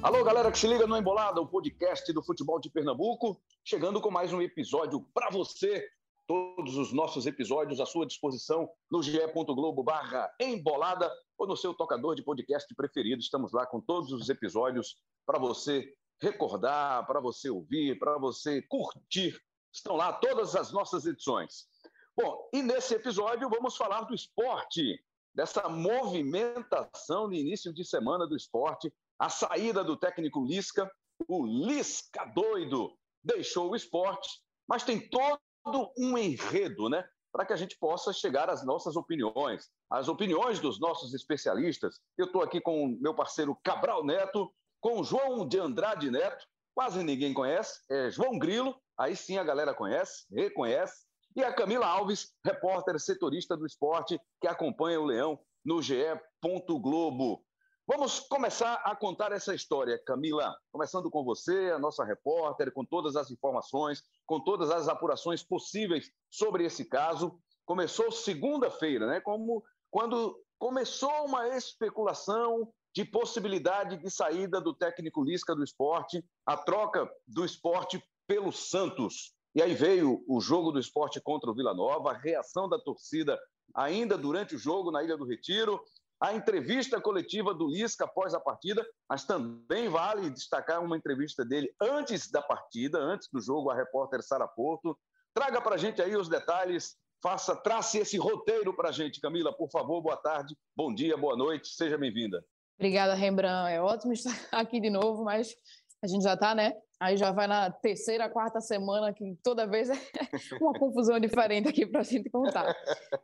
Alô, galera que se liga no Embolada, o podcast do futebol de Pernambuco, chegando com mais um episódio para você. Todos os nossos episódios à sua disposição no ge.globo barra embolada ou no seu tocador de podcast preferido. Estamos lá com todos os episódios para você recordar, para você ouvir, para você curtir. Estão lá todas as nossas edições. Bom, e nesse episódio vamos falar do esporte, dessa movimentação no início de semana do esporte, a saída do técnico Lisca, o Lisca doido, deixou o esporte, mas tem todo um enredo, né? Para que a gente possa chegar às nossas opiniões, às opiniões dos nossos especialistas. Eu estou aqui com o meu parceiro Cabral Neto, com o João de Andrade Neto, quase ninguém conhece, é João Grilo, aí sim a galera conhece, reconhece, e a Camila Alves, repórter setorista do esporte, que acompanha o Leão no GE. Globo. Vamos começar a contar essa história, Camila. Começando com você, a nossa repórter, com todas as informações, com todas as apurações possíveis sobre esse caso. Começou segunda-feira, né? Como quando começou uma especulação de possibilidade de saída do técnico Lisca do esporte, a troca do esporte pelo Santos. E aí veio o jogo do esporte contra o Vila Nova, a reação da torcida ainda durante o jogo na Ilha do Retiro, a entrevista coletiva do Lisca após a partida, mas também vale destacar uma entrevista dele antes da partida, antes do jogo, a repórter Sara Porto. Traga para a gente aí os detalhes, faça, trace esse roteiro para a gente. Camila, por favor, boa tarde, bom dia, boa noite, seja bem-vinda. Obrigada, Rembrandt. É ótimo estar aqui de novo, mas a gente já está, né? Aí já vai na terceira, quarta semana, que toda vez é uma confusão diferente aqui para a gente contar.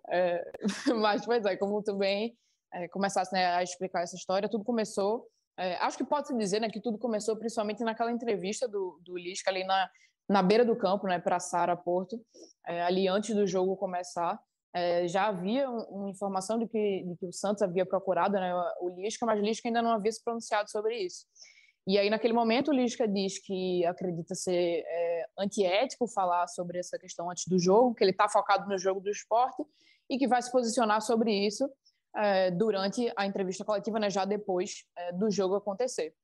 É, mas, pois é, como tu bem é, começasse né, a explicar essa história, tudo começou. É, acho que pode-se dizer né, que tudo começou principalmente naquela entrevista do, do Lisca ali na, na beira do campo, né, para Sara Porto, é, ali antes do jogo começar. É, já havia uma informação de que, de que o Santos havia procurado né, o Lisca, mas o Lisca ainda não havia se pronunciado sobre isso. E aí, naquele momento, o Lisca diz que acredita ser é, antiético falar sobre essa questão antes do jogo, que ele está focado no jogo do esporte e que vai se posicionar sobre isso é, durante a entrevista coletiva, né, já depois é, do jogo acontecer.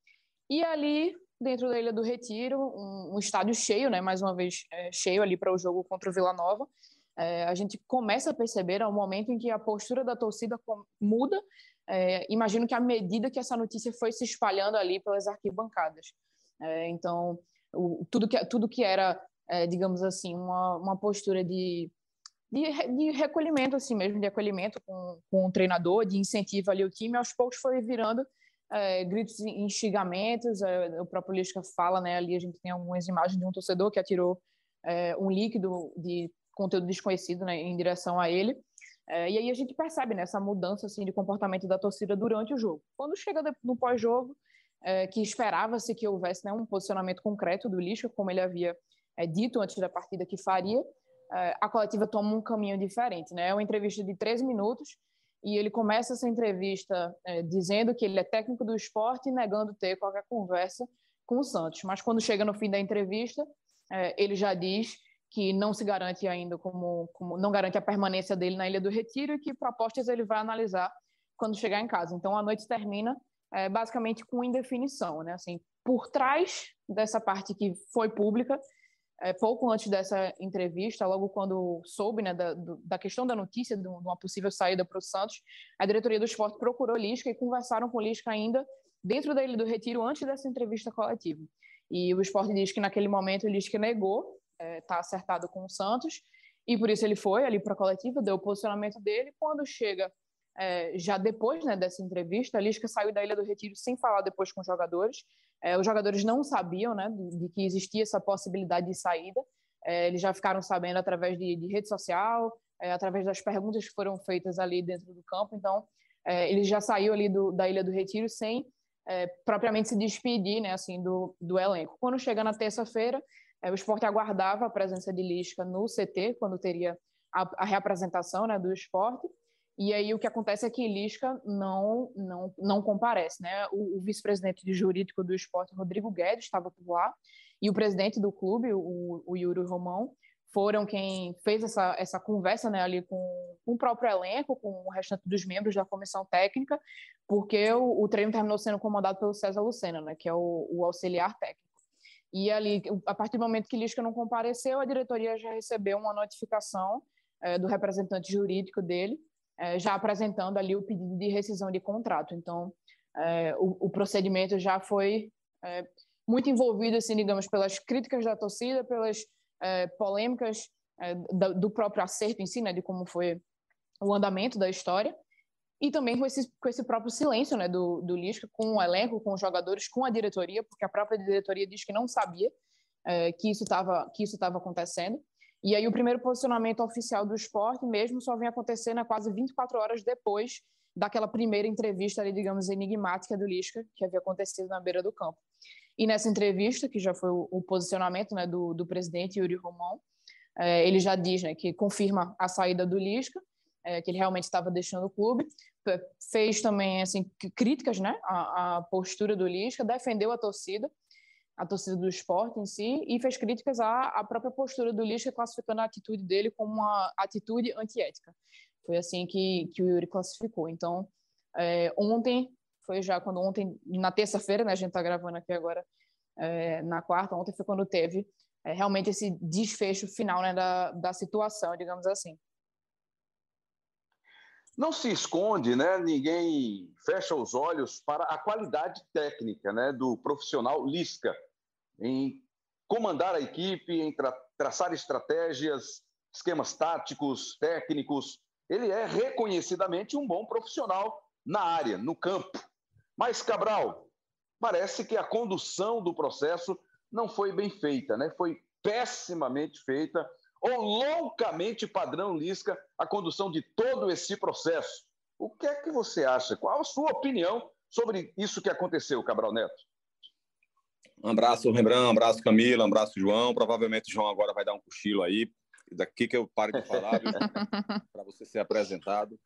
E ali, dentro da Ilha do Retiro, um, um estádio cheio, né, mais uma vez é, cheio ali para o jogo contra o Vila Nova, é, a gente começa a perceber ao momento em que a postura da torcida muda é, imagino que à medida que essa notícia foi se espalhando ali pelas arquibancadas. É, então, o, tudo, que, tudo que era, é, digamos assim, uma, uma postura de, de, de, recolhimento, assim mesmo, de acolhimento com, com o treinador, de incentivo ali ao time, aos poucos foi virando é, gritos instigamentos. É, o próprio Lisca fala, né, ali a gente tem algumas imagens de um torcedor que atirou é, um líquido de conteúdo desconhecido né, em direção a ele. E aí a gente percebe né, essa mudança assim, de comportamento da torcida durante o jogo. Quando chega no pós-jogo, que esperava-se que houvesse né, um posicionamento concreto do Lisca, como ele havia dito antes da partida que faria, a coletiva toma um caminho diferente. Né? É uma entrevista de 13 minutos e ele começa essa entrevista é, dizendo que ele é técnico do esporte e negando ter qualquer conversa com o Santos. Mas quando chega no fim da entrevista, é, ele já diz que não se garante ainda como, como, não garante a permanência dele na Ilha do Retiro e que propostas ele vai analisar quando chegar em casa. Então a noite termina é, basicamente com indefinição, né? Assim, por trás dessa parte que foi pública, é, pouco antes dessa entrevista, logo quando soube né, da, da questão da notícia de uma possível saída para o Santos, a diretoria do esporte procurou Lisca e conversaram com Lisca ainda dentro Ilha do Retiro antes dessa entrevista coletiva. E o esporte diz que naquele momento Lisca negou está é, tá acertado com o Santos, e por isso ele foi ali para a coletiva, deu o posicionamento dele. Quando chega, é, já depois né, dessa entrevista, a Lisca saiu da Ilha do Retiro sem falar depois com os jogadores. É, os jogadores não sabiam né, de, de, que existia essa possibilidade de saída, é, eles já ficaram sabendo através de, de rede social, é, através das perguntas que foram feitas ali dentro do campo. Então, é, ele já saiu ali do, da Ilha do Retiro sem propriamente se despedir né, assim, do, do elenco. Quando chega na terça-feira, é, o esporte aguardava a presença de Lisca no CT, quando teria a, a reapresentação né, do esporte. E aí o que acontece é que Lisca não, não, não comparece. Né? O, o vice-presidente de jurídico do esporte, Rodrigo Guedes, estava por lá, e o presidente do clube, o, o Yuri Romão, foram quem fez essa, essa conversa né, ali com, com, o próprio elenco, com o restante dos membros da comissão técnica, porque o, o treino terminou sendo comandado pelo César Lucena, né, que é o, o, auxiliar técnico. E ali, a partir do momento que Lisca não compareceu, a diretoria já recebeu uma notificação é, do representante jurídico dele, é, já apresentando ali o pedido de rescisão de contrato. Então, é, o, o, procedimento já foi muito envolvido, assim, digamos, pelas críticas da torcida, pelas é, polêmicas é, do próprio acerto em si, né, de como foi o andamento da história, e também com esse, com esse próprio silêncio né, do, do Lisca com o elenco, com os jogadores, com a diretoria, porque a própria diretoria diz que não sabia é, que isso estava acontecendo. E aí o primeiro posicionamento oficial do esporte mesmo só vem acontecendo a quase 24 horas depois daquela primeira entrevista ali, digamos, enigmática do Lisca, que havia acontecido na beira do campo. E nessa entrevista, que já foi o, o posicionamento né, do, do presidente Yuri Romão, é, ele já diz né, que confirma a saída do Lisca, é, que ele realmente estava deixando o clube, fez também assim críticas né, à, à, postura do Lisca, defendeu a torcida, a torcida do esporte em si, e fez críticas à, à própria postura do Lisca, classificando a atitude dele como uma atitude antiética. Foi assim que, que o Yuri classificou. Então, é, ontem foi já quando ontem, na terça-feira, né, a gente está gravando aqui agora é, na quarta, ontem foi quando teve é, realmente esse desfecho final né, da, da situação, digamos assim. Não se esconde, né? Ninguém fecha os olhos para a qualidade técnica, né, do profissional Lisca em comandar a equipe, em tra traçar estratégias, esquemas táticos, técnicos. Ele é reconhecidamente um bom profissional na área, no campo. Mas, Cabral, parece que a condução do processo não foi bem feita, né? Foi pessimamente feita, ou loucamente padrão Lisca, a condução de todo esse processo. O que é que você acha? Qual a sua opinião sobre isso que aconteceu, Cabral Neto? Um abraço, Rembrandt, um abraço, Camila, um abraço, João. Provavelmente o João agora vai dar um cochilo aí. Daqui que eu pare de falar, para você ser apresentado.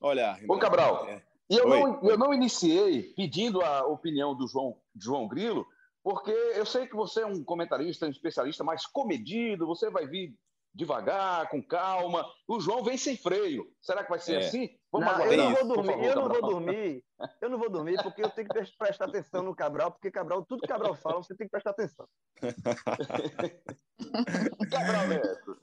Olha, Rembrandt, Ô, Cabral, é... E eu não, eu não iniciei pedindo a opinião do João, João Grilo, porque eu sei que você é um comentarista, um especialista mais comedido, você vai vir devagar, com calma. O João vem sem freio. Será que vai ser é. assim? Vamos não, eu não vou dormir, favor, eu não vou dormir. Eu não vou dormir porque eu tenho que prestar atenção no Cabral, porque Cabral, tudo que Cabral fala, você tem que prestar atenção. Cabral Neto.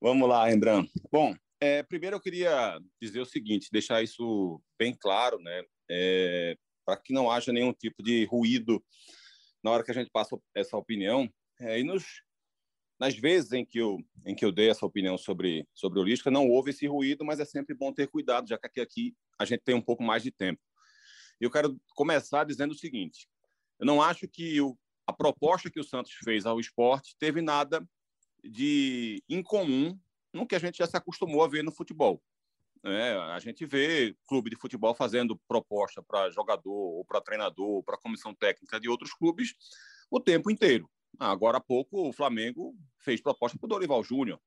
Vamos lá, Rembrandt. Bom, é, primeiro eu queria dizer o seguinte, deixar isso bem claro, né? É, para que não haja nenhum tipo de ruído na hora que a gente passa essa opinião. É, e nos, nas vezes em que, eu, em que eu dei essa opinião sobre, sobre o Lisca, não houve esse ruído, mas é sempre bom ter cuidado, já que aqui, aqui a gente tem um pouco mais de tempo. Eu quero começar dizendo o seguinte: eu não acho que o, a proposta que o Santos fez ao esporte teve nada de incomum no que a gente já se acostumou a ver no futebol. É, a gente vê clube de futebol fazendo proposta para jogador, ou para treinador, ou para comissão técnica de outros clubes o tempo inteiro. Agora há pouco o Flamengo fez proposta para o Dorival Júnior.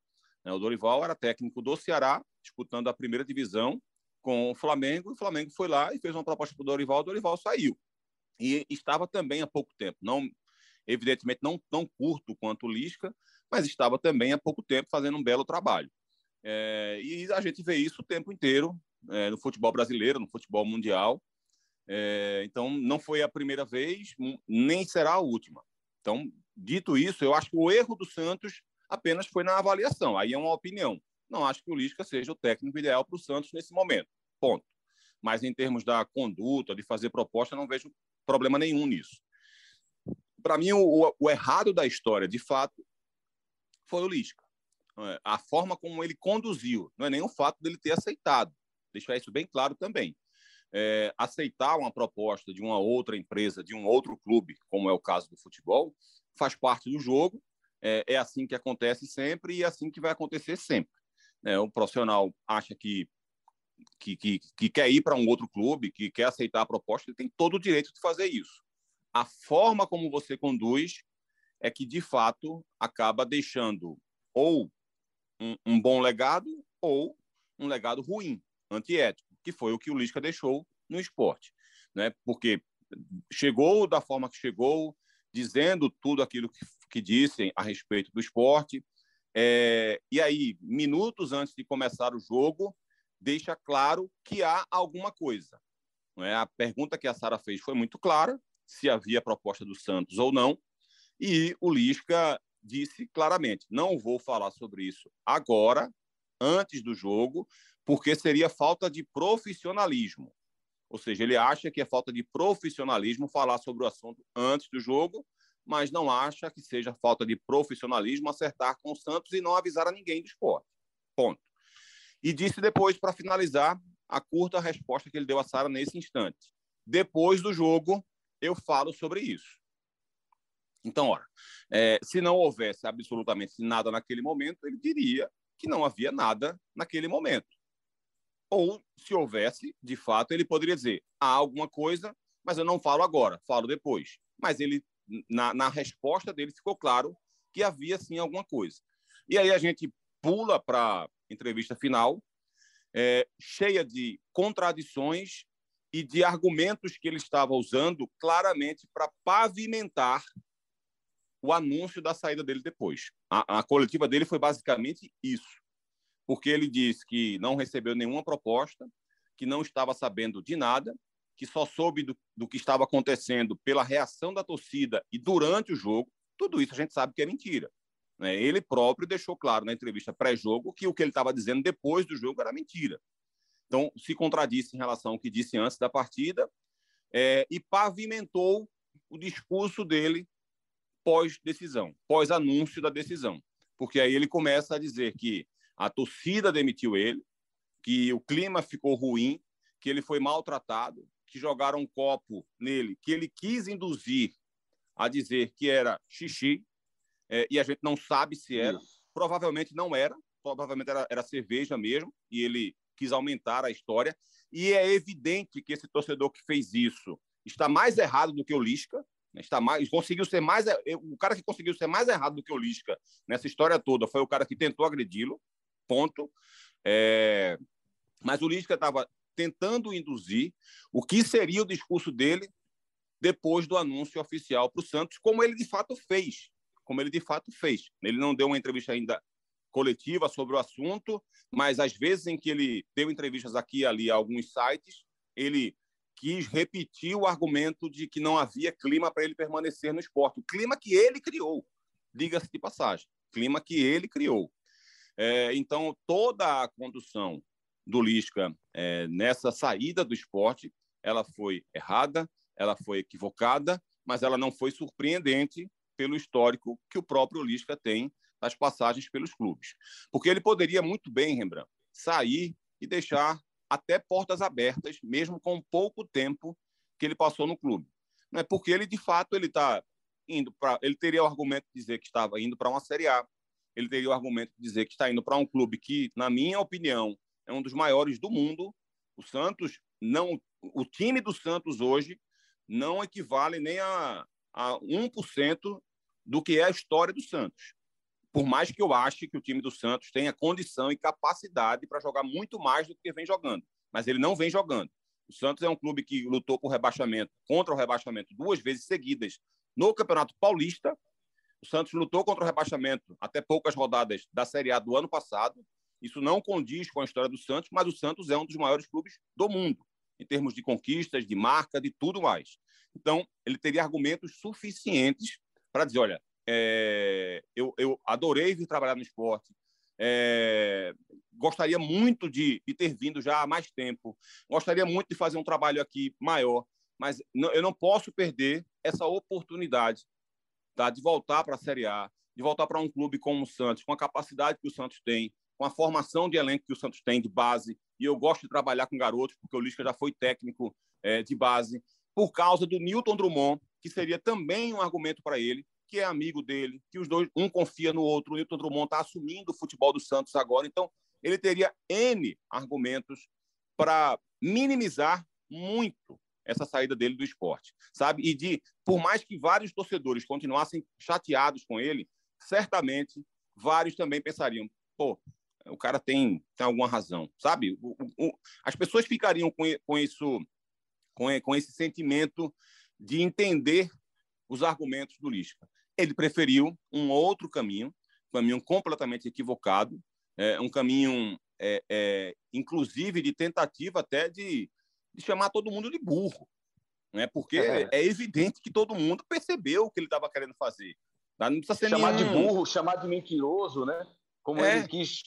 Né? O Dorival era técnico do Ceará, disputando a primeira divisão com o Flamengo, o Flamengo foi lá e fez uma proposta para o Dorival, o Dorival saiu. E estava também há pouco tempo, não evidentemente não tão curto quanto o Lisca, mas estava também há pouco tempo fazendo um belo trabalho. É, e a gente vê isso o tempo inteiro é, no futebol brasileiro, no futebol mundial. É, então, não foi a primeira vez, nem será a última. Então, dito isso, eu acho que o erro do Santos apenas foi na avaliação. Aí é uma opinião. Não acho que o Lisca seja o técnico ideal para o Santos nesse momento. Ponto. Mas em termos da conduta, de fazer proposta, não vejo problema nenhum nisso. Para mim, o, o, errado da história, de fato, foi o Lisca. É? A forma como ele conduziu, não é o fato dele ter aceitado. Deixar isso bem claro também. É, aceitar uma proposta de uma outra empresa, de um outro clube, como é o caso do futebol, faz parte do jogo. É, é assim que acontece sempre e é assim que vai acontecer sempre. É, o profissional acha que, que, que, que quer ir para um outro clube, que quer aceitar a proposta, ele tem todo o direito de fazer isso. A forma como você conduz é que, de fato, acaba deixando ou um, um bom legado ou um legado ruim, antiético, que foi o que o Lisca deixou no esporte. Né? Porque chegou da forma que chegou, dizendo tudo aquilo que, que disse a respeito do esporte, É, e aí, minutos antes de começar o jogo, deixa claro que há alguma coisa. Não é? A pergunta que a Sara fez foi muito clara, se havia proposta do Santos ou não, e o Lisca disse claramente: não vou falar sobre isso agora, antes do jogo, porque seria falta de profissionalismo. Ou seja, ele acha que é falta de profissionalismo falar sobre o assunto antes do jogo, mas não acha que seja falta de profissionalismo acertar com o Santos e não avisar a ninguém do esporte. Ponto. E disse depois, para finalizar, a curta resposta que ele deu a Sara nesse instante. Depois do jogo, eu falo sobre isso. Então, ora, é, se não houvesse absolutamente nada naquele momento, ele diria que não havia nada naquele momento. Ou, se houvesse, de fato, ele poderia dizer: há alguma coisa, mas eu não falo agora, falo depois. Mas ele, na, na resposta dele, ficou claro que havia sim alguma coisa. E aí a gente pula para a entrevista final, é, cheia de contradições e de argumentos que ele estava usando claramente para pavimentar o anúncio da saída dele depois. A, a, coletiva dele foi basicamente isso, porque ele disse que não recebeu nenhuma proposta, que não estava sabendo de nada, que só soube do, do que estava acontecendo pela reação da torcida e durante o jogo. Tudo isso a gente sabe que é mentira. Né? Ele próprio deixou claro na entrevista pré-jogo que o que ele estava dizendo depois do jogo era mentira. Então, se contradisse em relação ao que disse antes da partida é, e pavimentou o discurso dele pós-decisão, pós-anúncio da decisão. Porque aí ele começa a dizer que a torcida demitiu ele, que o clima ficou ruim, que ele foi maltratado, que jogaram um copo nele, que ele quis induzir a dizer que era xixi, é, e a gente não sabe se era. Isso. Provavelmente não era, provavelmente era, era cerveja mesmo, e ele quis aumentar a história. E é evidente que esse torcedor que fez isso está mais errado do que o Lisca, né? Está mais, conseguiu ser mais. O cara que conseguiu ser mais errado do que o Lisca nessa história toda foi o cara que tentou agredi-lo. Ponto. É, mas o Lisca estava tentando induzir o que seria o discurso dele depois do anúncio oficial para o Santos, como ele de fato fez. Como ele de fato fez. Ele não deu uma entrevista ainda coletiva sobre o assunto, mas às vezes em que ele deu entrevistas aqui e ali a alguns sites, ele quis repetir o argumento de que não havia clima para ele permanecer no esporte. O clima que ele criou, diga-se de passagem, clima que ele criou. É, então, toda a condução do Lisca é, nessa saída do esporte, ela foi errada, ela foi equivocada, mas ela não foi surpreendente pelo histórico que o próprio Lisca tem das passagens pelos clubes. Porque ele poderia muito bem, Rembrandt, sair e deixar até portas abertas, mesmo com pouco tempo que ele passou no clube. Não é porque ele de fato ele está indo para, ele teria o argumento de dizer que estava indo para uma Série A, ele teria o argumento de dizer que está indo para um clube que, na minha opinião, é um dos maiores do mundo. O Santos não, o time do Santos hoje não equivale nem a, a 1% do que é a história do Santos por mais que eu ache que o time do Santos tenha condição e capacidade para jogar muito mais do que vem jogando, mas ele não vem jogando. O Santos é um clube que lutou por rebaixamento, contra o rebaixamento duas vezes seguidas no Campeonato Paulista. O Santos lutou contra o rebaixamento até poucas rodadas da Série A do ano passado. Isso não condiz com a história do Santos, mas o Santos é um dos maiores clubes do mundo, em termos de conquistas, de marca, de tudo mais. Então, ele teria argumentos suficientes para dizer: olha, é, eu, eu, adorei vir trabalhar no esporte. É, gostaria muito de, de, ter vindo já há mais tempo. Gostaria muito de fazer um trabalho aqui maior, mas não, eu não posso perder essa oportunidade tá, de voltar para a Série A, de voltar para um clube como o Santos, com a capacidade que o Santos tem, com a formação de elenco que o Santos tem de base. E eu gosto de trabalhar com garotos, porque o Lisca já foi técnico é, de base, por causa do Newton Drummond, que seria também um argumento para ele, que é amigo dele, que os dois, um confia no outro. O Newton Drummond está assumindo o futebol do Santos agora, então ele teria N argumentos para minimizar muito essa saída dele do esporte, sabe? E de, por mais que vários torcedores continuassem chateados com ele, certamente vários também pensariam, pô, o cara tem, tem alguma razão, sabe? O, o, as pessoas ficariam com, com isso, com, com esse sentimento de entender os argumentos do Lisca ele preferiu um outro caminho, caminho completamente equivocado, é, um caminho, é, é, inclusive, de tentativa até de, de, chamar todo mundo de burro, né? porque é, é evidente que todo mundo percebeu o que ele estava querendo fazer. Não precisa ser chamar nenhum... de burro, chamar de mentiroso, né? Como é. ele quis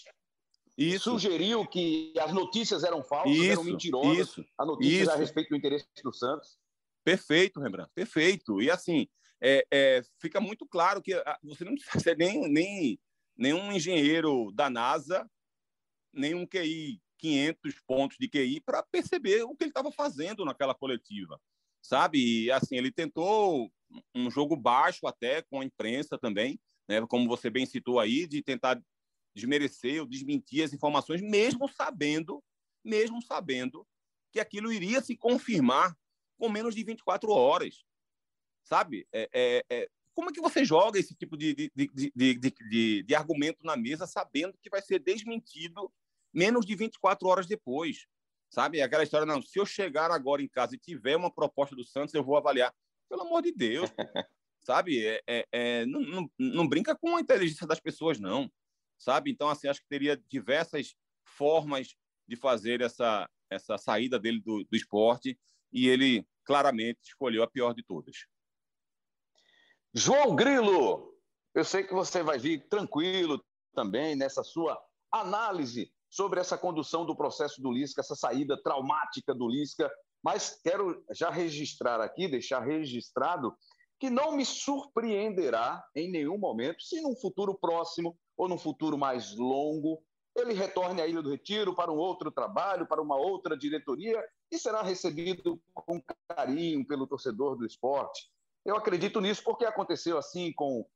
isso. Sugeriu que as notícias eram falsas, isso, eram mentirosas. Isso, a notícia isso. a respeito do interesse do Santos. Perfeito, Rembrandt, perfeito. E assim, é, é, fica muito claro que ah, você não precisa ser nem, nem nenhum engenheiro da NASA, nenhum QI 500 pontos de QI para perceber o que ele estava fazendo naquela coletiva, sabe? E assim, ele tentou um jogo baixo até com a imprensa também, né? Como você bem citou aí, de tentar desmerecer ou desmentir as informações, mesmo sabendo, mesmo sabendo que aquilo iria se confirmar com menos de 24 horas. Sabe? É, é, é, como é que você joga esse tipo de, de, de, de, de, de argumento na mesa sabendo que vai ser desmentido menos de 24 horas depois? Sabe? Aquela história, não, se eu chegar agora em casa e tiver uma proposta do Santos, eu vou avaliar. Pelo amor de Deus, sabe? É, é, é, não, não, não, brinca com a inteligência das pessoas, não sabe? Então, assim, acho que teria diversas formas de fazer essa, essa saída dele do, do esporte e ele claramente escolheu a pior de todas. João Grilo, eu sei que você vai vir tranquilo também nessa sua análise sobre essa condução do processo do Lisca, essa saída traumática do Lisca, mas quero já registrar aqui, deixar registrado que não me surpreenderá em nenhum momento se num futuro próximo ou num futuro mais longo, ele retorne à Ilha do Retiro para um outro trabalho, para uma outra diretoria e será recebido com carinho pelo torcedor do esporte. Eu acredito nisso porque aconteceu assim com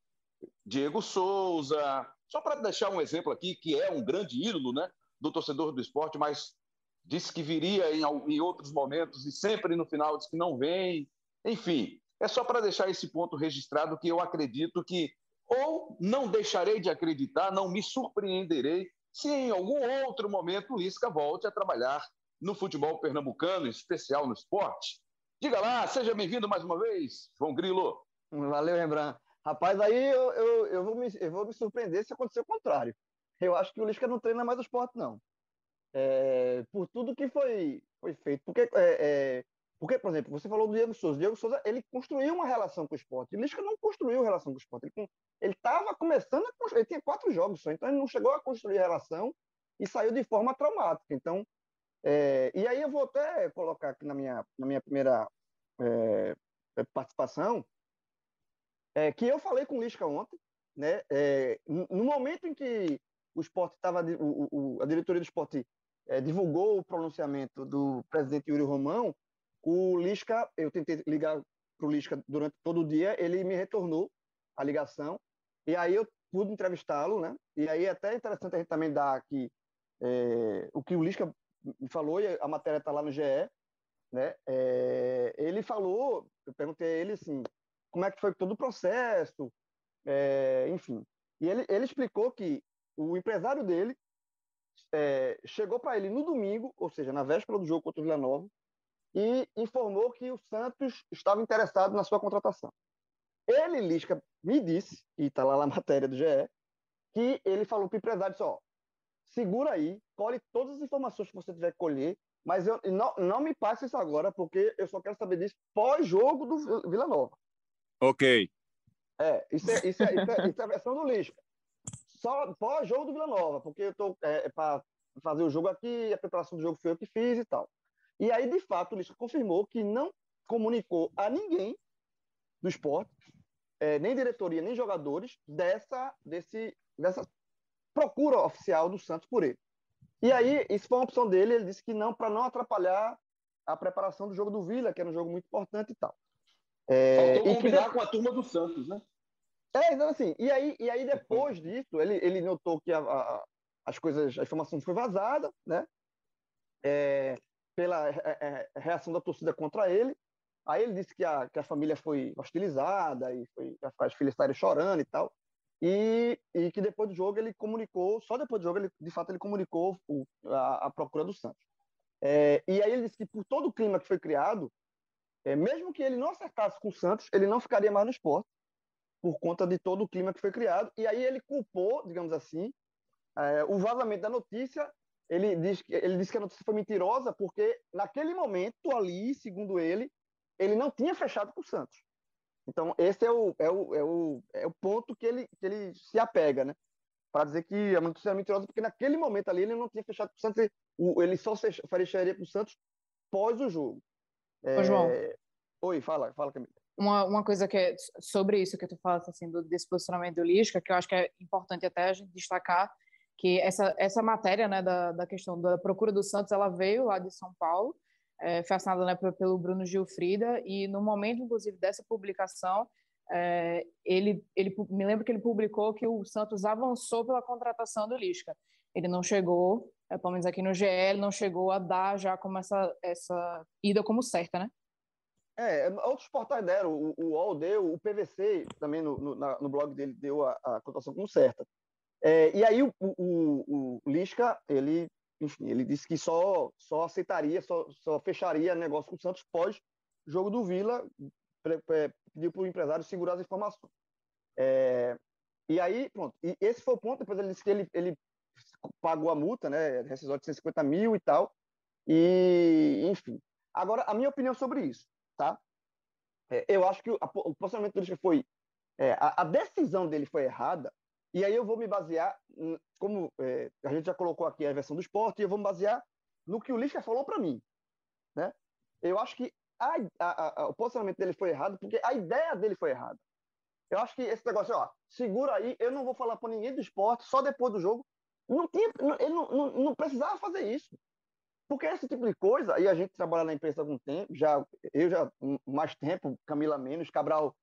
Diego Souza, só para deixar um exemplo aqui, que é um grande ídolo né, do torcedor do esporte, mas disse que viria em, em outros momentos e sempre no final disse que não vem. Enfim, é só para deixar esse ponto registrado que eu acredito que ou não deixarei de acreditar, não me surpreenderei se em algum outro momento o Lisca volte a trabalhar no futebol pernambucano, em especial no esporte. Diga lá, seja bem-vindo mais uma vez, João Grilo. Valeu, Rembrandt. Rapaz, aí eu, eu, eu, vou me, eu vou me surpreender se acontecer o contrário. Eu acho que o Lisca não treina mais o esporte, não. É, por tudo que foi, foi feito. Porque é, é, porque, por exemplo, você falou do Diego Souza. O Diego Souza, ele construiu uma relação com o esporte. O Lisca não construiu relação com o esporte. Ele estava começando a construir. Ele tinha quatro jogos só, então ele não chegou a construir relação e saiu de forma traumática. Então, é, e aí eu vou até colocar aqui na minha, na minha primeira é, participação é, que eu falei com o Lisca ontem, né? É, no momento em que o esporte estava, a diretoria do esporte é, divulgou o pronunciamento do presidente Yuri Romão, o Lisca, eu tentei ligar para o Lisca durante todo o dia, ele me retornou a ligação, e aí eu pude entrevistá-lo, né? E aí é até interessante a gente também dar aqui é, o que o Lisca falou, e a matéria está lá no GE, né? É, ele falou, eu perguntei a ele assim, como é que foi todo o processo, é, enfim. E ele, ele explicou que o empresário dele é, chegou para ele no domingo, ou seja, na véspera do jogo contra o Vila Nova, e informou que o Santos estava interessado na sua contratação. Ele, Lisca, me disse, e está lá na matéria do GE, que ele falou para o empresário só, segura aí, colhe todas as informações que você tiver que colher, mas eu, não, não me passe isso agora, porque eu só quero saber disso pós-jogo do Vila Nova. Ok. É, isso é, isso é, isso é, isso é a versão do Lisca. Só pós-jogo do Vila Nova, porque eu estou é, para fazer o jogo aqui, a preparação do jogo foi eu que fiz e tal. E aí, de fato, o Lisca confirmou que não comunicou a ninguém do esporte, é, nem diretoria, nem jogadores, dessa, desse, dessa procura oficial do Santos por ele. E aí, isso foi uma opção dele, ele disse que não, para não atrapalhar a preparação do jogo do Vila, que era um jogo muito importante e tal. É, Faltou e combinar que... com a turma do Santos, né? É, então assim, e aí, e aí depois disso, ele, ele notou que a, a, as coisas, a informação foi vazada, né? É, pela é, é, reação da torcida contra ele. Aí ele disse que a, que a família foi hostilizada e foi, as filhas saíram chorando e tal. E, e que depois do jogo ele comunicou, só depois do jogo, ele, de fato, ele comunicou o, a, a, procura do Santos. É, e aí ele disse que por todo o clima que foi criado, é, mesmo que ele não acertasse com o Santos, ele não ficaria mais no esporte, por conta de todo o clima que foi criado. E aí ele culpou, digamos assim, é, o vazamento da notícia. Ele disse, ele disse que a notícia foi mentirosa porque, naquele momento ali, segundo ele, ele não tinha fechado com o Santos. Então, esse é o, é o, é o, é o ponto que ele, que ele se apega, né? Para dizer que a notícia é mentirosa, porque naquele momento ali ele não tinha fechado com o Santos, ele só fecharia com o Santos pós o jogo. Ô, João. É... Oi, fala, fala, Camila uma, uma coisa que é sobre isso que tu fala assim do desse posicionamento Lisca, que eu acho que é importante até a gente destacar que essa essa matéria né da, da questão da procura do Santos ela veio lá de São Paulo é, foi assinada né, pelo Bruno Gilfrida e no momento inclusive dessa publicação é, ele ele me lembro que ele publicou que o Santos avançou pela contratação do Lisca. Ele não chegou é, pelo menos aqui no GL não chegou a dar já como essa essa ida como certa né é, outros portais deram, o, o UOL deu, o PVC também no, no, na, no blog dele deu a, a cotação como certa. É, e aí o, o, o, Lisca, ele, enfim, ele disse que só, só aceitaria, só, só fecharia negócio com o Santos pós jogo do Vila, pediu para o empresário segurar as informações. É, e aí, pronto, e esse foi o ponto, depois ele disse que ele, ele pagou a multa, né, rescisório de 150 mil e tal, e, enfim. Agora, a minha opinião sobre isso tá? É, eu acho que o, o posicionamento turístico foi é, a, a, decisão dele foi errada. E aí eu vou me basear, como é, a gente já colocou aqui a versão do esporte, e eu vou me basear no que o Lisca falou para mim, né? Eu acho que a, a, o posicionamento dele foi errado porque a ideia dele foi errada. Eu acho que esse negócio, ó, segura aí, eu não vou falar para ninguém do esporte, só depois do jogo. Não tinha, ele não, não, não precisava fazer isso. Porque esse tipo de coisa, e a gente trabalha na imprensa há algum tempo, já, eu já mais tempo, Camila menos, Cabral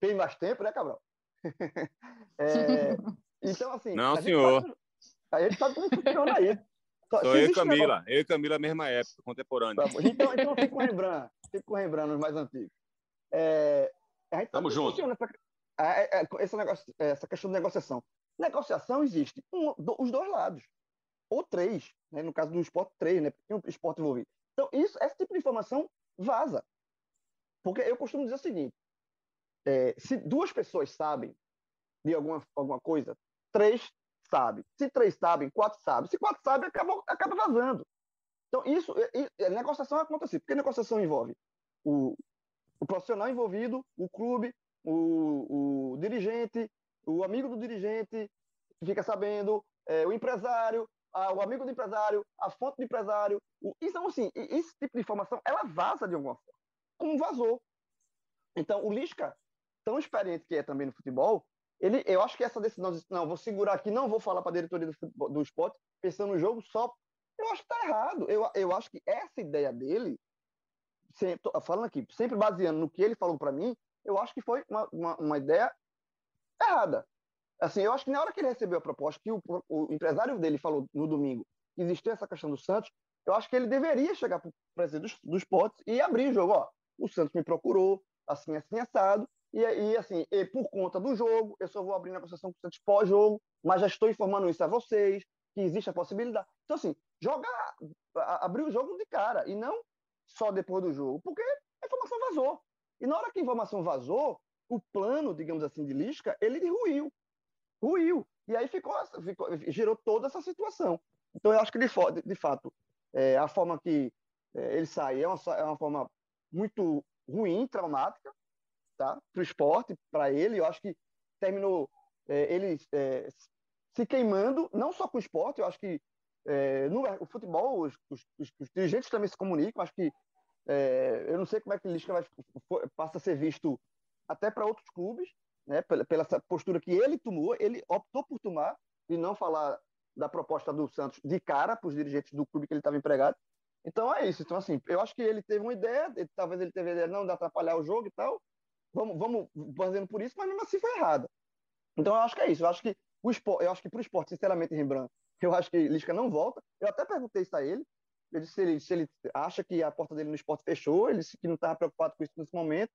tem mais tempo, né, Cabral? é, então, assim. Não, a senhor. Gente a gente sabe como funciona isso. Só, Sou eu e Camila, negócio... eu e Camila, mesma época, contemporânea. Tá então, então fico com o Rembrandt, fico com o Rembrandt, nos mais antigos. É, a gente Tamo junto. Essa, é, é, esse negócio, essa questão de negociação. Negociação existe um, do, os dois lados ou três, né? no caso do esporte, três, né? Porque tem um esporte envolvido. Então, isso, esse tipo de informação vaza. Porque eu costumo dizer o seguinte: é, se duas pessoas sabem de alguma, alguma coisa, três sabem. Se três sabem, quatro sabem. Se quatro sabem, acaba, acaba vazando. Então, isso, é, negociação acontece, porque negociação envolve o, o profissional envolvido, o clube, o, o dirigente, o amigo do dirigente, fica sabendo, é, o empresário, o amigo do empresário, a fonte do empresário. O, então, assim, esse tipo de informação, ela vaza de alguma forma, como vazou. Então, o Lisca, tão experiente que é também no futebol, ele, eu acho que essa decisão de não, vou segurar aqui, não vou falar para a diretoria do, futebol, do esporte, pensando no jogo só, eu acho que está errado. Eu, eu acho que essa ideia dele, sempre, falando aqui, sempre baseando no que ele falou para mim, eu acho que foi uma, uma, uma ideia errada. Assim, eu acho que na hora que ele recebeu a proposta, que o, o empresário dele falou no domingo que existia essa questão do Santos, eu acho que ele deveria chegar para o presidente dos, dos potes e abrir o jogo. Ó, o Santos me procurou, assim, assim, assado, e, e assim, e por conta do jogo, eu só vou abrir negociação com o Santos pós-jogo, mas já estou informando isso a vocês, que existe a possibilidade. Então, assim, jogar, abrir o jogo de cara, e não só depois do jogo, porque a informação vazou. E na hora que a informação vazou, o plano, digamos assim, de Lisca, ele ruiu ruiu. E aí ficou, ficou gerou toda essa situação. Então, eu acho que, de, de fato, é, a forma que é, ele sai é uma, é uma forma muito ruim, traumática, tá? para o esporte, para ele. Eu acho que terminou é, ele é, se queimando, não só com o esporte, eu acho que é, no o futebol, os, os, os, dirigentes também se comunicam. Acho que eu não sei como é que o Lisca vai, passa a ser visto até para outros clubes, né, pela, pela postura que ele tomou, ele optou por tomar e não falar da proposta do Santos de cara para os dirigentes do clube que ele estava empregado. Então é isso. Então, assim, eu acho que ele teve uma ideia, ele, talvez ele teve a ideia não de atrapalhar o jogo e tal. Vamos, vamos fazendo por isso, mas mesmo assim foi errada. Então eu acho que é isso. Eu acho que o esporte, eu acho que para o esporte, sinceramente, Rembrandt, eu acho que Lisca não volta. Eu até perguntei isso a ele. Eu disse se ele, se ele acha que a porta dele no esporte fechou, ele disse que não estava preocupado com isso nesse momento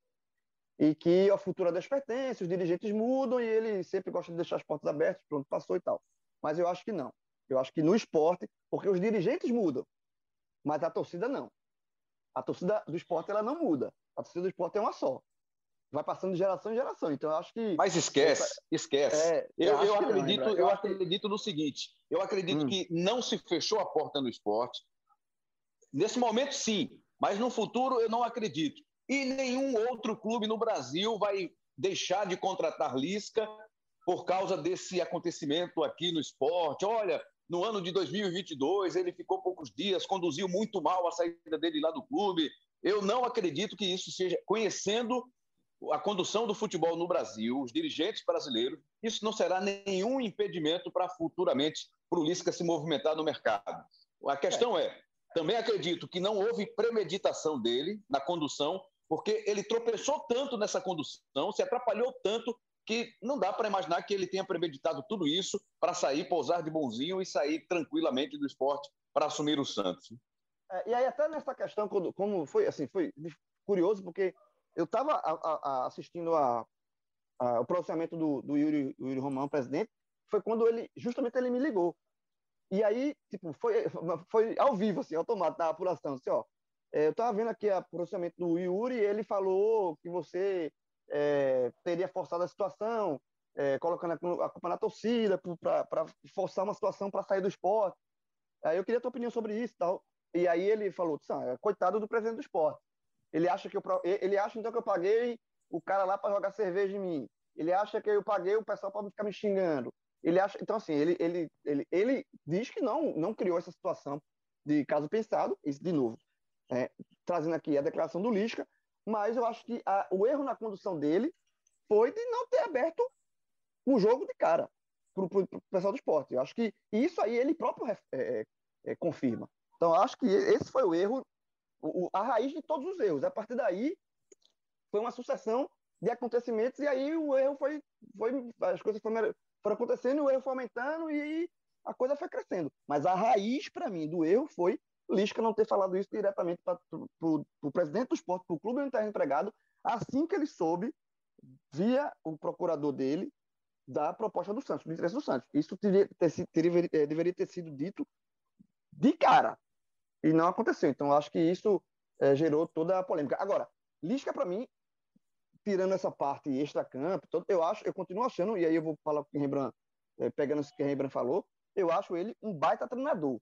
e que a futura das pertence, os dirigentes mudam e ele sempre gosta de deixar as portas abertas, pronto, passou e tal. Mas eu acho que não. Eu acho que no esporte, porque os dirigentes mudam, mas a torcida não. A torcida do esporte ela não muda. A torcida do esporte é uma só. vai passando de geração em geração. Então, eu acho que. Mas esquece, esquece. É, eu, eu, eu acredito, não, eu acredito no seguinte: eu acredito hum. que não se fechou a porta no esporte. Nesse momento, sim, mas no futuro eu não acredito. E nenhum outro clube no Brasil vai deixar de contratar Lisca por causa desse acontecimento aqui no esporte. Olha, no ano de 2022 ele ficou poucos dias, conduziu muito mal a saída dele lá do clube. Eu não acredito que isso seja, conhecendo a condução do futebol no Brasil, os dirigentes brasileiros, isso não será nenhum impedimento para futuramente para o Lisca se movimentar no mercado. A questão é, também acredito que não houve premeditação dele na condução, porque ele tropeçou tanto nessa condução, se atrapalhou tanto que não dá para imaginar que ele tenha premeditado tudo isso para sair, pousar de bonzinho e sair tranquilamente do esporte para assumir o Santos. É, e aí até nessa questão, como foi assim, foi curioso porque eu estava assistindo a, a, o pronunciamento do, do Yuri, Yuri Romão, presidente, foi quando ele, justamente ele me ligou. E aí, tipo, foi, foi ao vivo, assim, automático, na apuração, assim, ó, é, eu estava vendo aqui o pronunciamento do Yuri, ele falou que você é, teria forçado a situação, é, colocando a culpa na torcida, para forçar uma situação para sair do esporte. Aí eu queria a tua opinião sobre isso tal. E aí ele falou, coitado do presidente do esporte. Ele acha que eu, ele acha então que eu paguei o cara lá para jogar cerveja em mim. Ele acha que eu paguei o pessoal para ficar me xingando. Ele acha, então assim, ele, ele, ele, ele diz que não, não criou essa situação de caso pensado, isso de novo, é, trazendo aqui a declaração do Lisca, mas eu acho que a, o erro na condução dele foi de não ter aberto o jogo de cara para o pessoal do esporte. Eu acho que isso aí ele próprio é, é, é, confirma. Então, acho que esse foi o erro o, a raiz de todos os erros. A partir daí, foi uma sucessão de acontecimentos, e aí o erro foi. foi as coisas foram, foram acontecendo, o erro foi aumentando e a coisa foi crescendo. Mas a raiz, para mim, do erro foi Lisca não ter falado isso diretamente para o presidente do esporte, para o clube onde está empregado, assim que ele soube, via o procurador dele, da proposta do Santos, do interesse do Santos. Isso teria, ter, teria, eh, deveria ter sido dito de cara, e não aconteceu. Então, acho que isso é, gerou toda a polêmica. Agora, Lisca, para mim, tirando essa parte extra-campo, eu acho, eu continuo achando, e aí eu vou falar com o Rembrandt, é, pegando o que o Rembrandt falou, eu acho ele um baita treinador.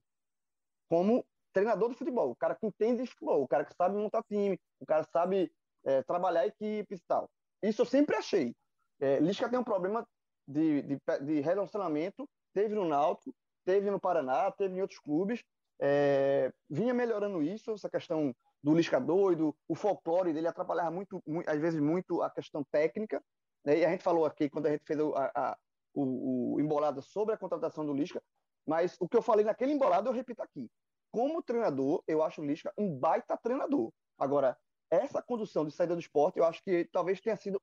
Como treinador de futebol, o cara que entende de futebol, o cara que sabe montar time, o cara sabe é, trabalhar equipes e tal. Isso eu sempre achei. É, Lisca tem um problema de, de, de relacionamento, teve no Náutico, teve no Paraná, teve em outros clubes, é, vinha melhorando isso, essa questão do Lisca doido, o folclore dele atrapalhava muito, muito às vezes muito a questão técnica. Né? E a gente falou aqui, quando a gente fez a, a, o, o embolado sobre a contratação do Lisca, mas o que eu falei naquele embolado eu repito aqui. Como treinador, eu acho o Lisca um baita treinador. Agora, essa condução de saída do esporte, eu acho que talvez tenha sido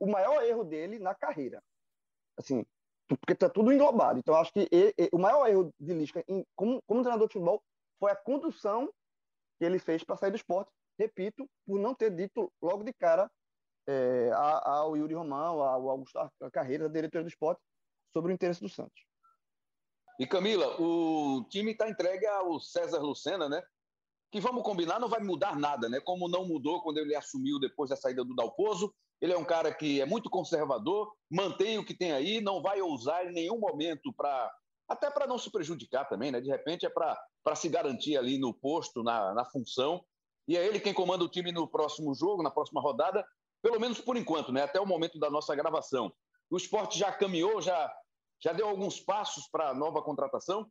o maior erro dele na carreira. Assim, porque está tudo englobado. Então, acho que ele, ele, o maior erro de Lisca em, como, como treinador de futebol foi a condução que ele fez para sair do esporte. Repito, por não ter dito logo de cara é, ao Yuri Romão, ao Augusto Carreira, diretor do esporte, sobre o interesse do Santos. E Camila, o time está entregue ao César Lucena, né? Que vamos combinar, não vai mudar nada, né? Como não mudou quando ele assumiu depois da saída do Dalpozo, ele é um cara que é muito conservador, mantém o que tem aí, não vai ousar em nenhum momento para. Até para não se prejudicar também, né? De repente é para se garantir ali no posto, na, na função. E é ele quem comanda o time no próximo jogo, na próxima rodada, pelo menos por enquanto, né? Até o momento da nossa gravação. O esporte já caminhou, já, já deu alguns passos para a nova contratação?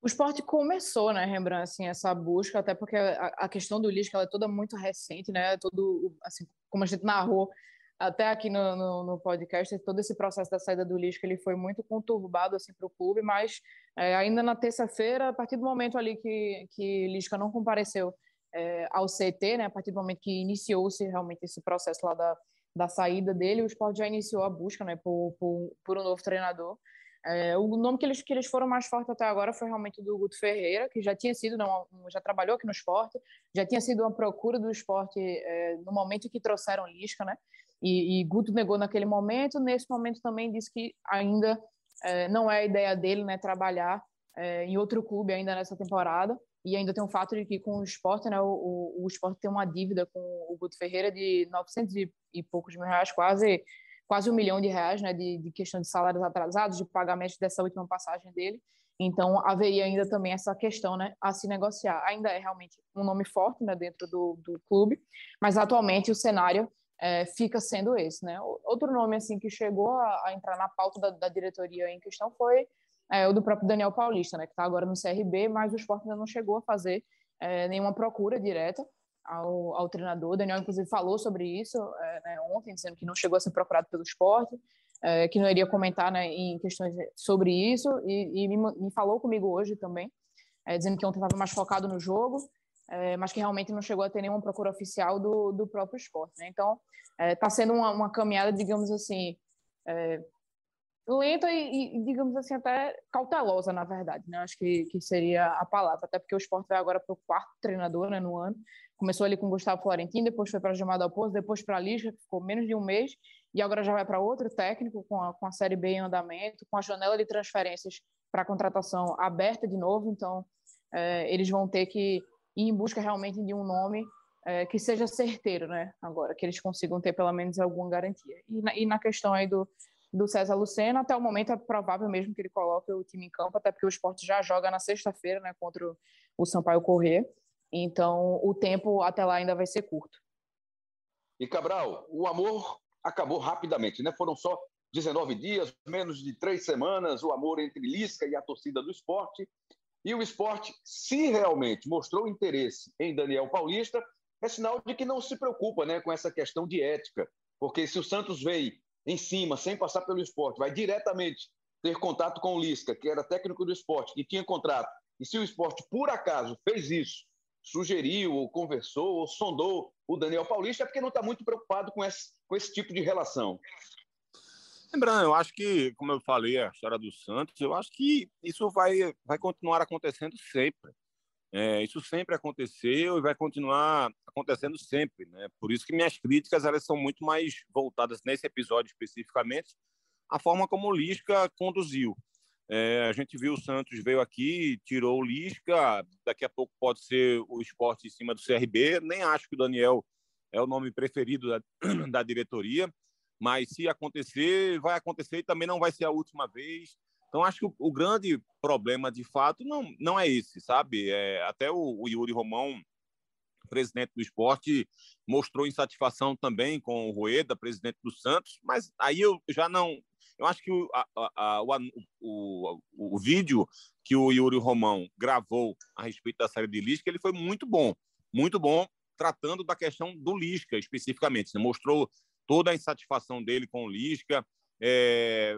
O esporte começou, né, Rembrandt, assim, essa busca, até porque a, a questão do Lisca ela é toda muito recente, né, todo, assim, como a gente narrou até aqui no, no, no, podcast, todo esse processo da saída do Lisca, ele foi muito conturbado, assim, para o clube, mas é, ainda na terça-feira, a partir do momento ali que, que Lisca não compareceu é, ao CT, né, a partir do momento que iniciou-se realmente esse processo lá da, da saída dele, o esporte já iniciou a busca, né, por, por, por um novo treinador, é, o nome que eles, que eles foram mais fortes até agora foi realmente do Guto Ferreira, que já tinha sido, não, já trabalhou aqui no esporte, já tinha sido uma procura do esporte é, no momento que trouxeram Lisca, né? E, e, Guto negou naquele momento, nesse momento também disse que ainda é, não é a ideia dele, né, trabalhar é, em outro clube ainda nessa temporada. E ainda tem o fato de que com o esporte, né, o, o, esporte tem uma dívida com o Guto Ferreira de 900 e, e poucos mil reais, quase, quase um milhão de reais, né, de, de questão de salários atrasados, de pagamento dessa última passagem dele. Então, haveria ainda também essa questão né, a se negociar. Ainda é realmente um nome forte né, dentro do, do clube, mas atualmente o cenário é, fica sendo esse. Né? Outro nome assim que chegou a, a entrar na pauta da, da, diretoria em questão foi é, o do próprio Daniel Paulista, né, que está agora no CRB, mas o esporte ainda não chegou a fazer é, nenhuma procura direta ao, ao, treinador. O Daniel, inclusive, falou sobre isso é, né, ontem, dizendo que não chegou a ser procurado pelo esporte é, que não iria comentar né, em questões sobre isso, e, e me, me, falou comigo hoje também, é, dizendo que ontem estava mais focado no jogo, é, mas que realmente não chegou a ter nenhuma procura oficial do, do próprio esporte. Né? Então, está é, sendo uma, uma, caminhada, digamos assim, lenta e, e, digamos assim, até cautelosa, na verdade. Né? Acho que, que seria a palavra, até porque o esporte vai agora para o quarto treinador né, no ano. Começou ali com Gustavo Florentino, depois foi para Gilmar Dalpozo, depois para a Lisca, que ficou menos de um mês, e agora já vai para outro técnico com a, com a Série B em andamento, com a janela de transferências para contratação aberta de novo, então é, eles vão ter que ir em busca realmente de um nome é, que seja certeiro, né? Agora, que eles consigam ter pelo menos alguma garantia. E na, e na questão aí do, do César Lucena, até o momento é provável mesmo que ele coloque o time em campo, até porque o esporte já joga na sexta-feira, né, contra o Sampaio Corrêa. Então, o tempo até lá ainda vai ser curto. E Cabral, o amor acabou rapidamente, né? Foram só 19 dias, menos de três semanas, o amor entre Lisca e a torcida do esporte. E o esporte, se realmente mostrou interesse em Daniel Paulista, é sinal de que não se preocupa né, com essa questão de ética. Porque se o Santos veio em cima, sem passar pelo esporte, vai diretamente ter contato com o Lisca, que era técnico do esporte, que tinha contrato, e se o esporte, por acaso, fez isso, sugeriu, ou conversou, ou sondou o Daniel Paulista, é porque não está muito preocupado com esse, com esse tipo de relação. Lembrando, eu acho que, como eu falei, a história do Santos, eu acho que isso vai, vai continuar acontecendo sempre. É, isso sempre aconteceu e vai continuar acontecendo sempre, né? Por isso que minhas críticas elas são muito mais voltadas nesse episódio especificamente a forma como o Lisca conduziu. É, a gente viu o Santos veio aqui, tirou o Lisca, daqui a pouco pode ser o esporte em cima do CRB. Nem acho que o Daniel é o nome preferido da, da diretoria, mas se acontecer, vai acontecer e também não vai ser a última vez. Então, acho que o, o grande problema, de fato, não, não é esse, sabe? É, até o, o Yuri Romão, presidente do esporte, mostrou insatisfação também com o Rueda, presidente do Santos, mas aí eu já não eu acho que o, a, a, o, o, vídeo que o Yuri Romão gravou a respeito da série de Lisca, ele foi muito bom, muito bom, tratando da questão do Lisca especificamente. Né? Mostrou toda a insatisfação dele com o Lisca, é,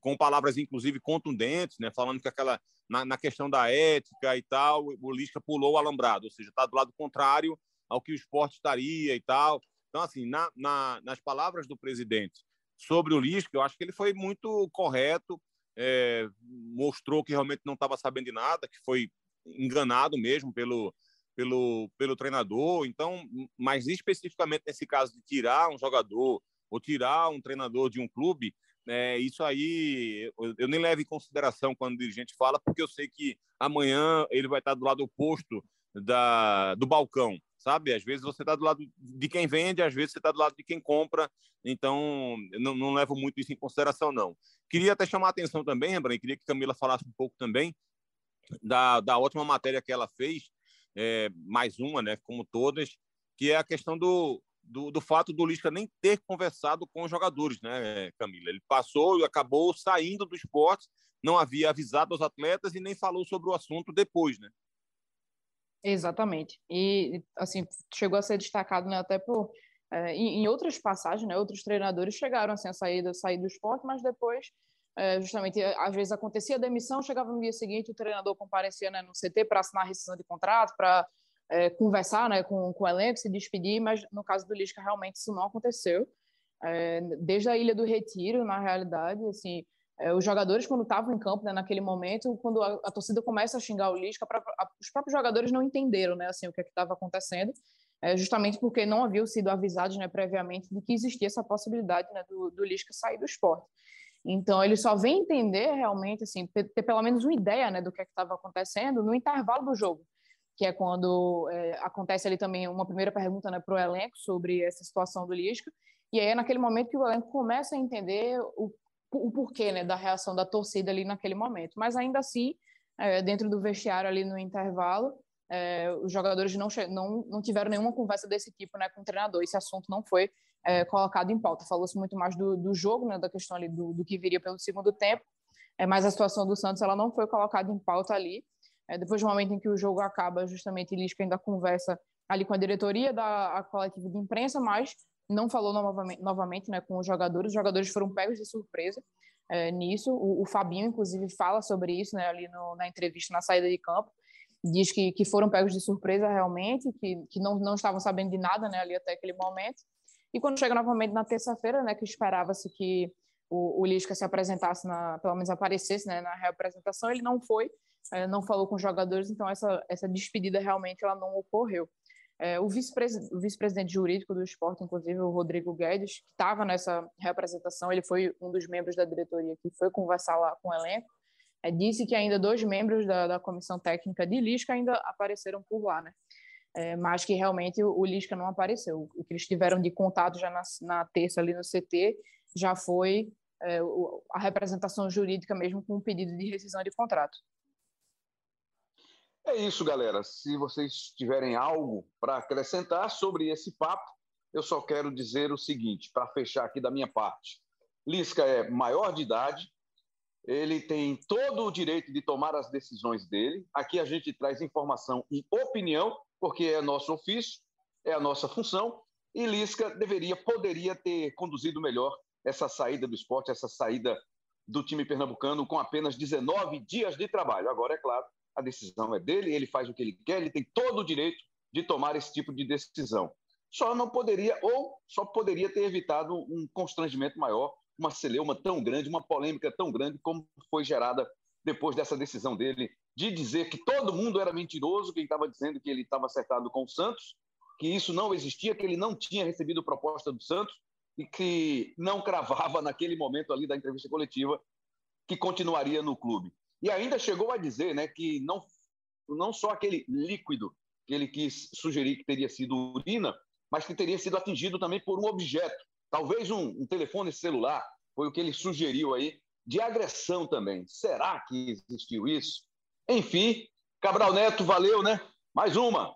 com palavras inclusive contundentes, né? falando que aquela na, na, questão da ética e tal, o Lisca pulou o alambrado, ou seja, está do lado contrário ao que o esporte estaria e tal. Então, assim, na, na, nas palavras do presidente sobre o Lisca, eu acho que ele foi muito correto, é, mostrou que realmente não estava sabendo de nada, que foi enganado mesmo pelo, pelo, pelo treinador. Então, mas especificamente nesse caso de tirar um jogador ou tirar um treinador de um clube, é, isso aí eu, nem levo em consideração quando o dirigente fala, porque eu sei que amanhã ele vai estar do lado oposto da, do balcão sabe? Às vezes você está do lado de quem vende, às vezes você está do lado de quem compra, então não, não levo muito isso em consideração, não. Queria até chamar a atenção também, Rembrandt, queria que Camila falasse um pouco também da, da ótima matéria que ela fez, é, mais uma, né, como todas, que é a questão do, do, do, fato do Lisca nem ter conversado com os jogadores, né, Camila? Ele passou e acabou saindo do esporte, não havia avisado os atletas e nem falou sobre o assunto depois, né? Exatamente. E, assim, chegou a ser destacado né, até por. É, em, em, outras passagens, né, outros treinadores chegaram assim, a sair, sair do esporte, mas depois, é, justamente, às vezes acontecia a demissão, chegava no dia seguinte, o treinador comparecia né, no CT para assinar a rescisão de contrato, para é, conversar né, com, com o elenco, se despedir, mas no caso do Lisca, realmente isso não aconteceu. desde a Ilha do Retiro, na realidade, assim, é, os jogadores, quando estavam em campo, né, naquele momento, quando a, a, torcida começa a xingar o Lisca, pra, a, os próprios jogadores não entenderam né, assim, o que é estava acontecendo, é, justamente porque não haviam sido avisados né, previamente de que existia essa possibilidade né, do, do Lisca sair do esporte. Então, ele só vem entender realmente, assim, ter pelo menos uma ideia né, do que é estava acontecendo no intervalo do jogo, que é quando é, acontece ali também uma primeira pergunta né, para o elenco sobre essa situação do Lisca, e aí é naquele momento que o elenco começa a entender o, o porquê né, da reação da torcida ali naquele momento. Mas ainda assim, é, dentro do vestiário ali no intervalo, é, os jogadores não, não, não tiveram nenhuma conversa desse tipo né, com o treinador. Esse assunto não foi é, colocado em pauta. Falou-se muito mais do, do jogo, né, da questão ali do, do que viria pelo segundo tempo, é, mas a situação do Santos ela não foi colocada em pauta ali. É, depois do momento em que o jogo acaba, justamente Lisca ainda conversa ali com a diretoria da coletiva de imprensa, mas não falou novamente, novamente né, com os jogadores. Os jogadores foram pegos de surpresa é, nisso. O, o, Fabinho, inclusive, fala sobre isso né, ali no, na entrevista na saída de campo. Diz que, que foram pegos de surpresa realmente, que, que não, não estavam sabendo de nada né, ali até aquele momento. E quando chega novamente na terça-feira, né, que esperava-se que o, o Lisca se apresentasse, na, pelo menos aparecesse né, na reapresentação, ele não foi, é, não falou com os jogadores, então essa, essa despedida realmente ela não ocorreu. É, o vice-presidente vice jurídico do esporte, inclusive o Rodrigo Guedes, que estava nessa representação, ele foi um dos membros da diretoria que foi conversar lá com o elenco, é, disse que ainda dois membros da, da comissão técnica de Lisca ainda apareceram por lá, né? É, mas que realmente o, o Lisca não apareceu. O que eles tiveram de contato já na, na terça ali no CT já foi é, o, a representação jurídica mesmo com o pedido de rescisão de contrato. É isso, galera. Se vocês tiverem algo para acrescentar sobre esse papo, eu só quero dizer o seguinte, para fechar aqui da minha parte. Lisca é maior de idade, ele tem todo o direito de tomar as decisões dele. Aqui a gente traz informação e opinião, porque é nosso ofício, é a nossa função, e Lisca deveria, poderia ter conduzido melhor essa saída do esporte, essa saída do time pernambucano com apenas 19 dias de trabalho. Agora, é claro, a decisão é dele, ele faz o que ele quer, ele tem todo o direito de tomar esse tipo de decisão. Só não poderia, ou só poderia ter evitado um constrangimento maior, uma celeuma tão grande, uma polêmica tão grande como foi gerada depois dessa decisão dele de dizer que todo mundo era mentiroso, quem estava dizendo que ele estava acertado com o Santos, que isso não existia, que ele não tinha recebido proposta do Santos e que não cravava naquele momento ali da entrevista coletiva que continuaria no clube. E ainda chegou a dizer né, que não, não só aquele líquido que ele quis sugerir que teria sido urina, mas que teria sido atingido também por um objeto, talvez um, um telefone celular, foi o que ele sugeriu aí, de agressão também. Será que existiu isso? Enfim, Cabral Neto, valeu, né? Mais uma.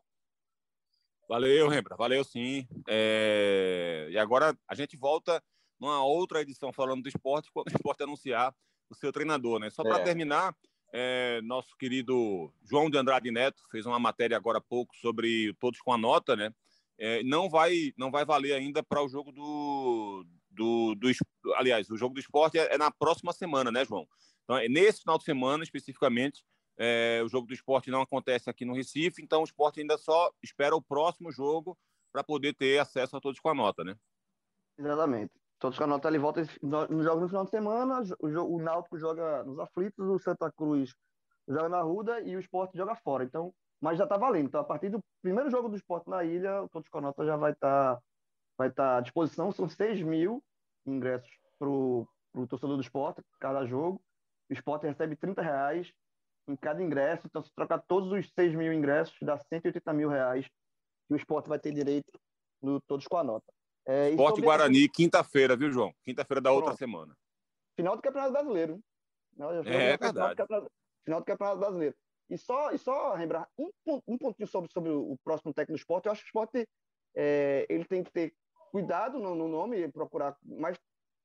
Valeu, Rembra, valeu sim. É... E agora a gente volta numa outra edição falando do esporte, quando o esporte anunciar o seu treinador, né? Só para é. terminar, é, nosso querido João de Andrade Neto fez uma matéria agora há pouco sobre todos com a nota, né? É, não vai não vai valer ainda para o jogo do, do, do, aliás o jogo do esporte é, é, na próxima semana, né, João? Então é nesse final de semana especificamente é, o jogo do esporte não acontece aqui no Recife, então o esporte ainda só espera o próximo jogo para poder ter acesso a todos com a nota, né? Exatamente. Todos com a nota ali volta no jogo no final de semana. O, o Náutico joga nos aflitos, o Santa Cruz joga na Ruda e o Sport joga fora. Então, mas já está valendo. Então, a partir do primeiro jogo do Sport na ilha, o Todos com a nota já vai estar tá, vai tá à disposição. São 6 mil ingressos para o torcedor do Sport, cada jogo. O Sport recebe 30 reais em cada ingresso. Então, se trocar todos os 6 mil ingressos, dá 180 mil reais que o Sport vai ter direito no Todos com a Nota. É, Esporte Guarani, quinta-feira, viu, João? Quinta-feira da Pronto. outra semana. Final do Campeonato Brasileiro. é, é verdade. Final do, Campeonato Brasileiro. E só, e só lembrar um, um pontinho sobre, sobre o próximo técnico do esporte. Eu acho que o esporte é, ele tem que ter cuidado no, no nome, procurar, mas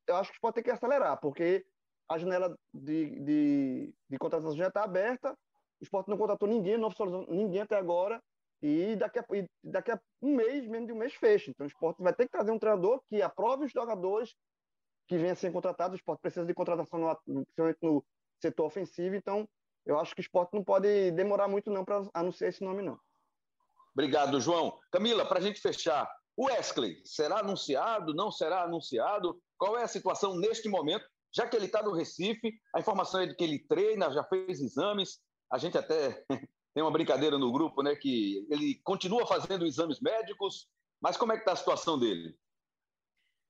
eu acho que o esporte tem que acelerar, porque a janela de, de, de contratação já está aberta, o esporte não contratou ninguém, não oficializou ninguém até agora, e daqui a, e daqui a um mês, menos de um mês, fecha. Então o esporte vai ter que trazer um treinador que aprove os jogadores que venham a ser contratados. O esporte precisa de contratação, no, principalmente no setor ofensivo. Então eu acho que o esporte não pode demorar muito não para anunciar esse nome, não. Obrigado, João. Camila, para a gente fechar, o Wesley será anunciado, não será anunciado? Qual é a situação neste momento? Já que ele está no Recife, a informação é de que ele treina, já fez exames, a gente até tem uma brincadeira no grupo, né, que ele continua fazendo exames médicos, mas como é que está a situação dele?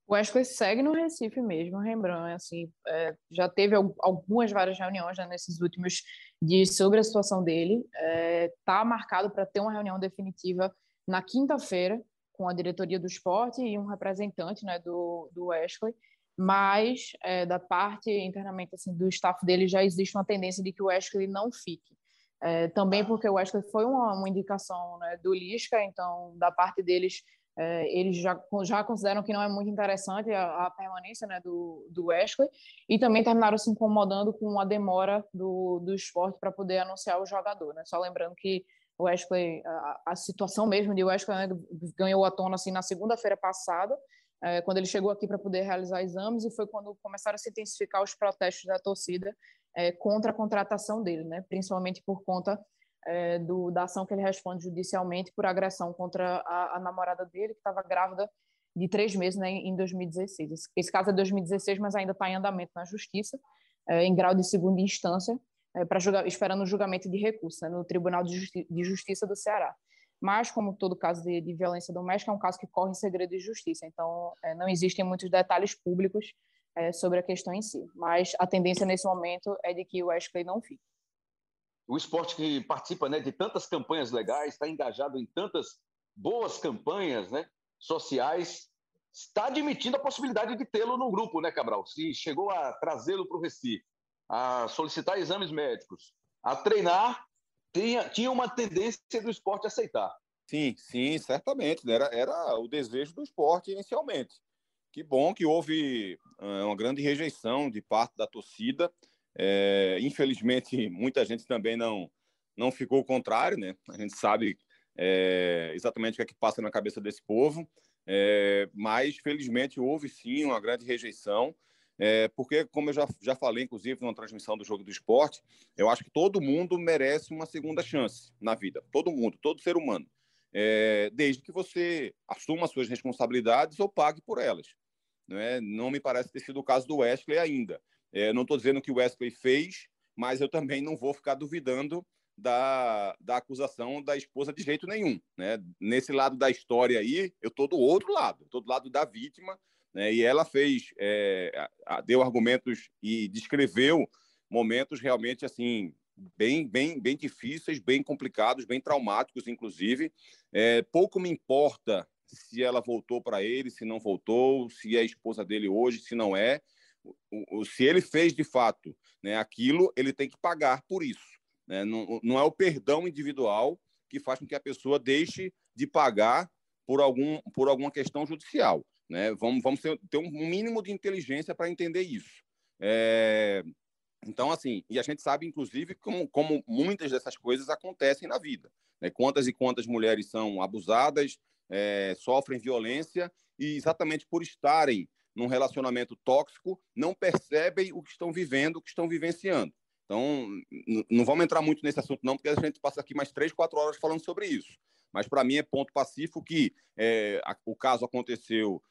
O Wesley segue no Recife mesmo, Rembrandt, assim, é, já teve algumas várias reuniões né, nesses últimos dias sobre a situação dele. Está é, marcado para ter uma reunião definitiva na quinta-feira com a diretoria do esporte e um representante né, do, do Wesley, mas é, da parte internamente assim, do staff dele já existe uma tendência de que o Wesley não fique. É, também porque o Wesley foi uma, uma indicação né, do Lisca, então da parte deles é, eles já, já consideram que não é muito interessante a, a permanência né, do, do Wesley e também terminaram se incomodando com a demora do, do esporte para poder anunciar o jogador. Né? Só lembrando que o Wesley, a, a situação mesmo de Wesley né, ganhou a tona assim, na segunda-feira passada, é, quando ele chegou aqui para poder realizar exames e foi quando começaram a se intensificar os protestos da torcida é, contra a contratação dele, né? principalmente por conta é, do, da ação que ele responde judicialmente por agressão contra a, a namorada dele, que estava grávida de três meses né, em 2016. Esse, esse caso é 2016, mas ainda está em andamento na justiça, é, em grau de segunda instância, é, para esperando o julgamento de recurso né, no Tribunal de, Justi de, Justiça do Ceará. Mas, como todo caso de, de, violência doméstica, é um caso que corre em segredo de justiça, então é, não existem muitos detalhes públicos é, sobre a questão em si. Mas a tendência nesse momento é de que o Wesley não fique o esporte que participa né, de tantas campanhas legais, está engajado em tantas boas campanhas né, sociais, está admitindo a possibilidade de tê-lo no grupo, né, Cabral? Se chegou a trazê-lo para o Recife, a solicitar exames médicos, a treinar, tinha, tinha uma tendência do esporte aceitar. Sim, sim, certamente. Né? Era, era o desejo do esporte inicialmente. Que bom que houve uh, uma grande rejeição de parte da torcida. É, infelizmente, muita gente também não, não ficou contrário, né? A gente sabe é, exatamente o que é que passa na cabeça desse povo, é, mas felizmente houve sim uma grande rejeição, é, porque, como eu já, já falei, inclusive, na transmissão do Jogo do Esporte, eu acho que todo mundo merece uma segunda chance na vida, todo mundo, todo ser humano, é, desde que você assuma suas responsabilidades ou pague por elas. Não, é? não me parece ter sido o caso do Wesley ainda. É, não estou dizendo que o Wesley fez, mas eu também não vou ficar duvidando da, da acusação da esposa de jeito nenhum. Né? Nesse lado da história aí, eu estou do outro lado, estou do lado da vítima, né? e ela fez, é, deu argumentos e descreveu momentos realmente assim bem, bem, bem difíceis, bem complicados, bem traumáticos, inclusive. É, pouco me importa se ela voltou para ele, se não voltou, se é esposa dele hoje, se não é o, o, se ele fez de fato né, aquilo, ele tem que pagar por isso. Né? Não, não é o perdão individual que faz com que a pessoa deixe de pagar por, algum, por alguma questão judicial. Né? Vamos, vamos ter, ter um mínimo de inteligência para entender isso. É... Então, assim, e a gente sabe, inclusive, como, como muitas dessas coisas acontecem na vida. Né? Quantas e quantas mulheres são abusadas, é, sofrem violência, e exatamente por estarem num relacionamento tóxico não percebem o que estão vivendo, o que estão vivenciando. Então, não vamos entrar muito nesse assunto, não, porque a gente passa aqui mais três, quatro horas falando sobre isso. Mas, para mim, é ponto pacífico que é, a, o caso aconteceu,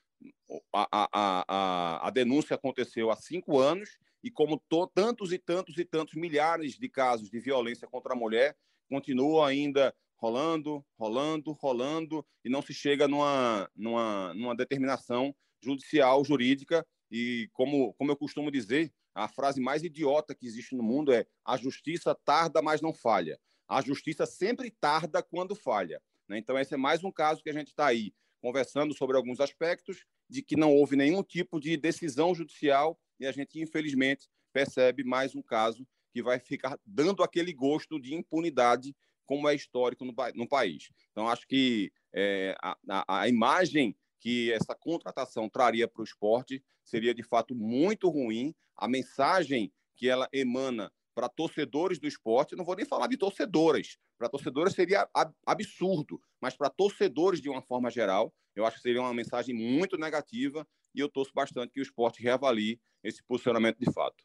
a, a, a, a denúncia aconteceu há cinco anos, e como to, tantos e tantos e tantos milhares de casos de violência contra a mulher continuam ainda rolando, rolando, rolando, e não se chega numa, numa, numa determinação judicial, jurídica, e como, como eu costumo dizer, a frase mais idiota que existe no mundo é a justiça tarda, mas não falha. A justiça sempre tarda quando falha. Né? Então, esse é mais um caso que a gente está aí conversando sobre alguns aspectos de que não houve nenhum tipo de decisão judicial e a gente, infelizmente, percebe mais um caso que vai ficar dando aquele gosto de impunidade como é histórico no, no país. Então, acho que é, a, a, imagem que essa contratação traria para o esporte seria de fato muito ruim. A mensagem que ela emana para torcedores do esporte, não vou nem falar de torcedoras, para torcedoras seria absurdo, mas para torcedores de uma forma geral, eu acho que seria uma mensagem muito negativa e eu torço bastante que o esporte reavalie esse posicionamento de fato.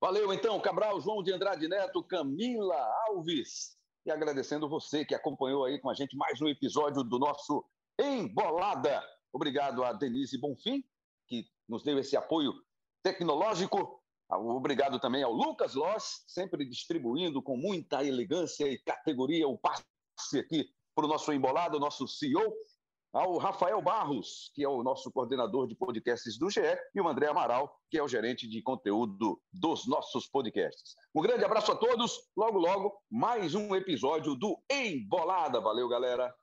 Valeu então, Cabral, João de Andrade Neto, Camila Alves. E agradecendo você que acompanhou aí com a gente mais um episódio do nosso embolada. Obrigado a Denise Bonfim, que nos deu esse apoio tecnológico. Obrigado também ao Lucas Loss, sempre distribuindo com muita elegância e categoria o passe aqui para o nosso embolado, nosso CEO. Ao Rafael Barros, que é o nosso coordenador de podcasts do GE, e o André Amaral, que é o gerente de conteúdo dos nossos podcasts. Um grande abraço a todos. Logo, logo, mais um episódio do Embolada. Valeu, galera.